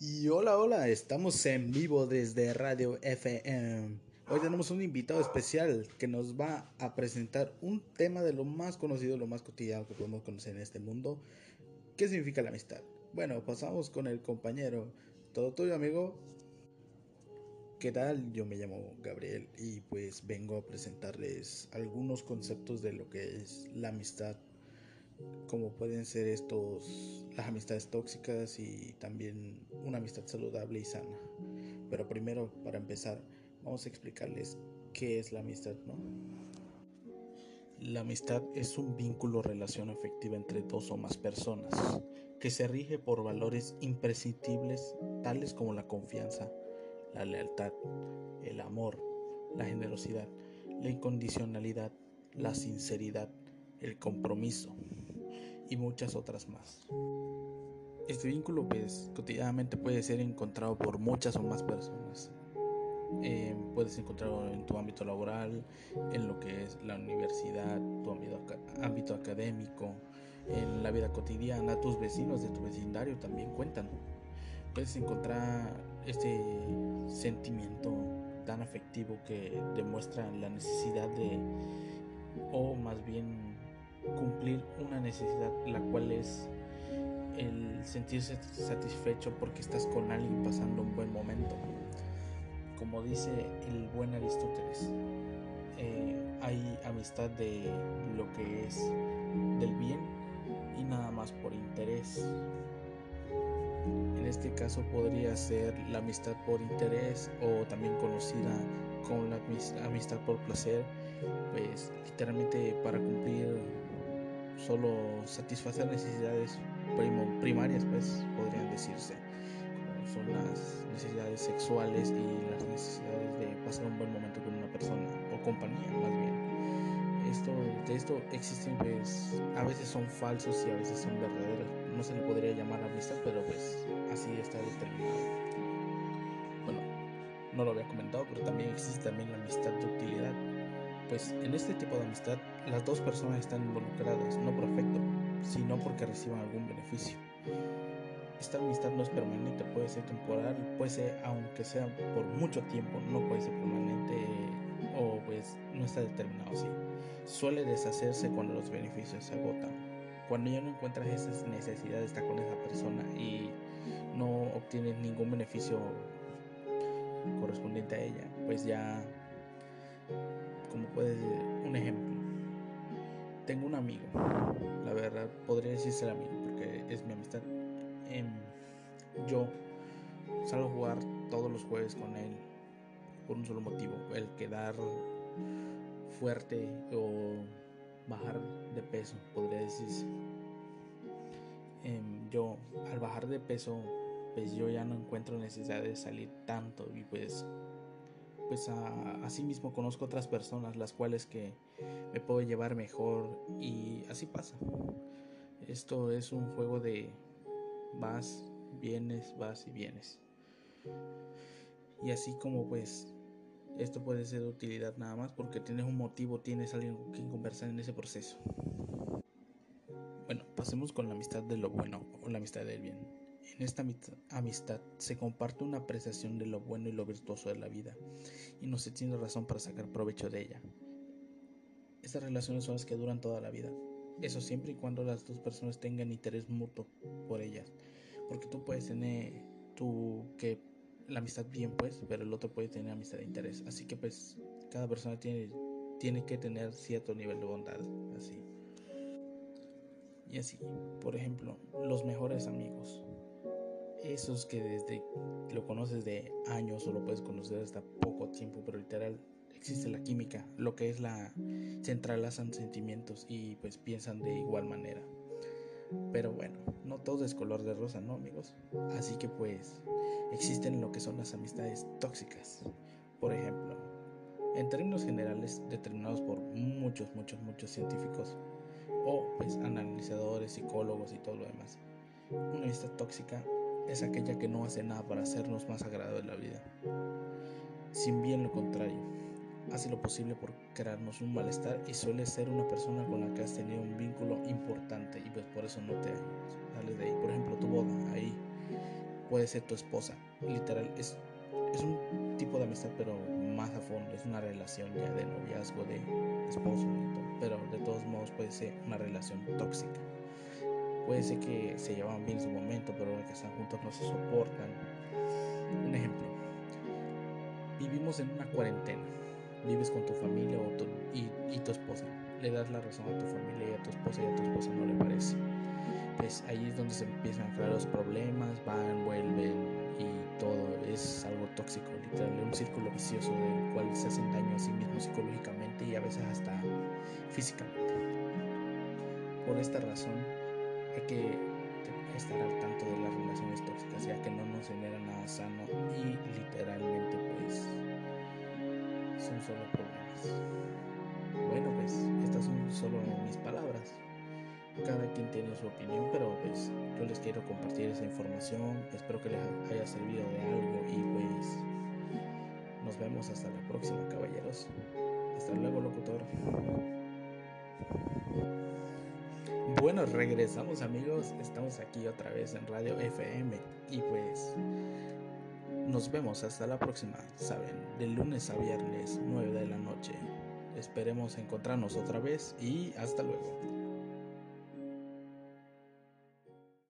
Y hola, hola, estamos en vivo desde Radio FM. Hoy tenemos un invitado especial que nos va a presentar un tema de lo más conocido, lo más cotidiano que podemos conocer en este mundo. ¿Qué significa la amistad? Bueno, pasamos con el compañero. Todo tuyo, amigo. ¿Qué tal? Yo me llamo Gabriel y pues vengo a presentarles algunos conceptos de lo que es la amistad como pueden ser estos las amistades tóxicas y también una amistad saludable y sana. Pero primero, para empezar, vamos a explicarles qué es la amistad, ¿no? La amistad es un vínculo o relación afectiva entre dos o más personas que se rige por valores imprescindibles tales como la confianza, la lealtad, el amor, la generosidad, la incondicionalidad, la sinceridad, el compromiso, y muchas otras más. Este vínculo pues cotidianamente puede ser encontrado por muchas o más personas. Eh, puedes encontrarlo en tu ámbito laboral, en lo que es la universidad, tu ámbito, ámbito académico, en la vida cotidiana, tus vecinos de tu vecindario también cuentan. Puedes encontrar este sentimiento tan afectivo que demuestra la necesidad de, o más bien cumplir una necesidad, la cual es el sentirse satisfecho porque estás con alguien pasando un buen momento. Como dice el buen Aristóteles, eh, hay amistad de lo que es del bien y nada más por interés. En este caso podría ser la amistad por interés o también conocida como la amistad por placer, pues literalmente para cumplir solo satisfacer necesidades primarias, pues podrían decirse, como son las necesidades sexuales y las necesidades de pasar un buen momento con una persona o compañía, más bien. Esto, de esto existen, pues, a veces son falsos y a veces son verdaderos. No se le podría llamar amistad, pero pues así está determinado. Bueno, no lo había comentado, pero también existe también la amistad de utilidad pues en este tipo de amistad las dos personas están involucradas, no por afecto, sino porque reciban algún beneficio. Esta amistad no es permanente, puede ser temporal, puede ser, aunque sea por mucho tiempo, no puede ser permanente o pues no está determinado así. Suele deshacerse cuando los beneficios se agotan. Cuando ya no encuentras esas necesidades de estar con esa persona y no obtienes ningún beneficio correspondiente a ella, pues ya como puede ser un ejemplo. Tengo un amigo, la verdad podría decirse el amigo porque es mi amistad. Em, yo salgo a jugar todos los jueves con él por un solo motivo, el quedar fuerte o bajar de peso, podría decirse. Em, yo al bajar de peso, pues yo ya no encuentro necesidad de salir tanto y pues pues a, mismo conozco otras personas las cuales que me puedo llevar mejor y así pasa. Esto es un juego de vas, vienes, vas y vienes. Y así como pues esto puede ser de utilidad nada más porque tienes un motivo, tienes alguien con quien conversar en ese proceso. Bueno, pasemos con la amistad de lo bueno o la amistad del bien. En esta amistad se comparte una apreciación de lo bueno y lo virtuoso de la vida y no se tiene razón para sacar provecho de ella. Estas relaciones son las que duran toda la vida. Eso siempre y cuando las dos personas tengan interés mutuo por ellas. Porque tú puedes tener tu que la amistad bien pues, pero el otro puede tener amistad de interés. Así que pues cada persona tiene, tiene que tener cierto nivel de bondad. Así. Y así, por ejemplo, los mejores amigos esos que desde lo conoces de años o lo puedes conocer hasta poco tiempo, pero literal existe la química, lo que es la se entrelazan sentimientos y pues piensan de igual manera. Pero bueno, no todo es color de rosa, ¿no, amigos? Así que pues existen lo que son las amistades tóxicas. Por ejemplo, en términos generales determinados por muchos, muchos, muchos científicos o pues analizadores, psicólogos y todo lo demás. Una amistad tóxica es aquella que no hace nada para hacernos más agradable la vida. Sin bien lo contrario, hace lo posible por crearnos un malestar y suele ser una persona con la que has tenido un vínculo importante y pues por eso no te sales de ahí. Por ejemplo, tu boda, ahí puede ser tu esposa. Literal, es, es un tipo de amistad, pero más a fondo. Es una relación ya de noviazgo, de esposo. Pero de todos modos puede ser una relación tóxica. Puede ser que se llevaban bien en su momento, pero que están juntos no se soportan. Un ejemplo. Vivimos en una cuarentena. Vives con tu familia o y, tu esposa. Le das la razón a tu familia y a tu esposa y a tu esposa no le parece. Pues ahí es donde se empiezan a crear los problemas, van, vuelven y todo es algo tóxico, literal, un círculo vicioso del cual se hacen daño a sí mismos psicológicamente y a veces hasta físicamente. Por esta razón, que estar al tanto de las relaciones tóxicas, ya que no nos genera nada sano y literalmente pues son solo problemas. Bueno, pues estas son solo mis palabras. Cada quien tiene su opinión, pero pues yo les quiero compartir esa información. Espero que les haya servido de algo y pues nos vemos hasta la próxima, caballeros. Hasta luego, locutor. Bueno, regresamos amigos, estamos aquí otra vez en Radio FM y pues nos vemos hasta la próxima, saben, de lunes a viernes 9 de la noche. Esperemos encontrarnos otra vez y hasta luego.